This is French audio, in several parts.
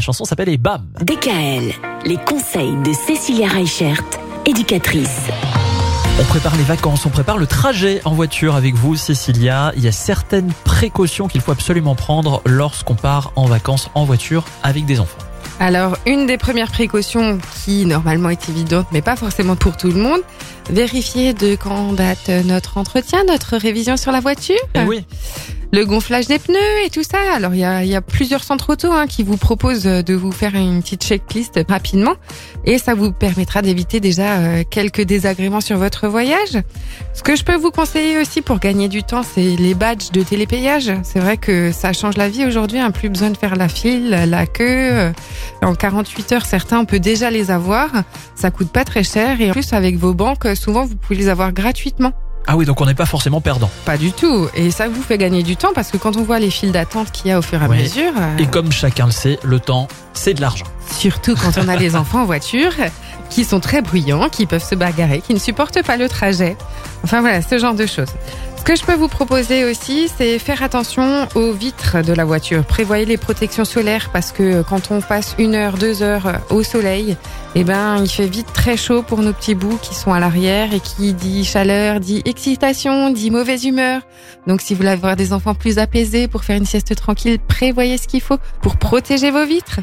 La chanson s'appelle Et bam DKL, les conseils de Cécilia Reichert, éducatrice. On prépare les vacances, on prépare le trajet en voiture avec vous, Cécilia. Il y a certaines précautions qu'il faut absolument prendre lorsqu'on part en vacances en voiture avec des enfants. Alors, une des premières précautions qui normalement est évidente, mais pas forcément pour tout le monde, vérifier de quand date notre entretien, notre révision sur la voiture. Eh oui, le gonflage des pneus et tout ça. Alors il y a, y a, plusieurs centres auto hein, qui vous proposent de vous faire une petite checklist rapidement et ça vous permettra d'éviter déjà euh, quelques désagréments sur votre voyage. Ce que je peux vous conseiller aussi pour gagner du temps, c'est les badges de télépayage. C'est vrai que ça change la vie aujourd'hui, hein, plus besoin de faire la file, la queue. En 48 heures, certains on peut déjà les avoir. Ça coûte pas très cher et en plus avec vos banques, souvent vous pouvez les avoir gratuitement. Ah oui, donc on n'est pas forcément perdant. Pas du tout. Et ça vous fait gagner du temps parce que quand on voit les files d'attente qu'il y a au fur et à Ouais. mesure. euh, Et comme chacun le sait, le temps, c'est de l'argent. Surtout quand on a des enfants en voiture qui sont très bruyants, qui peuvent se bagarrer, qui ne supportent pas le trajet. Enfin voilà, ce genre de choses. Ce que je peux vous proposer aussi, c'est faire attention aux vitres de la voiture. Prévoyez les protections solaires parce que quand on passe une heure, deux heures au soleil, eh ben, il fait vite très chaud pour nos petits bouts qui sont à l'arrière et qui dit chaleur, dit excitation, dit mauvaise humeur. Donc, si vous voulez avoir des enfants plus apaisés pour faire une sieste tranquille, prévoyez ce qu'il faut pour protéger vos vitres.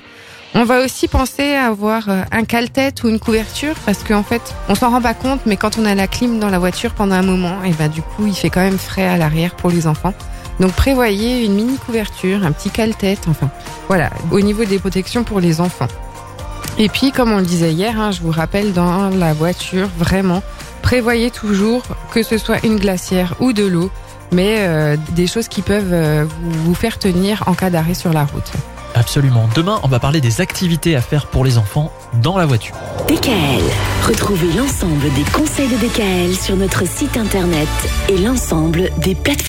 On va aussi penser à avoir euh, un cale-tête ou une couverture parce qu'en fait, on s'en rend pas compte, mais quand on a la clim dans la voiture pendant un moment, et ben du coup, il fait quand même frais à l'arrière pour les enfants. Donc prévoyez une mini couverture, un petit cale-tête, enfin voilà, au niveau des protections pour les enfants. Et puis, comme on le disait hier, hein, je vous rappelle dans la voiture, vraiment, prévoyez toujours que ce soit une glacière ou de l'eau, mais euh, des choses qui peuvent euh, vous faire tenir en cas d'arrêt sur la route. Absolument. Demain, on va parler des activités à faire pour les enfants dans la voiture. DKL, retrouvez l'ensemble des conseils de DKL sur notre site internet et l'ensemble des plateformes.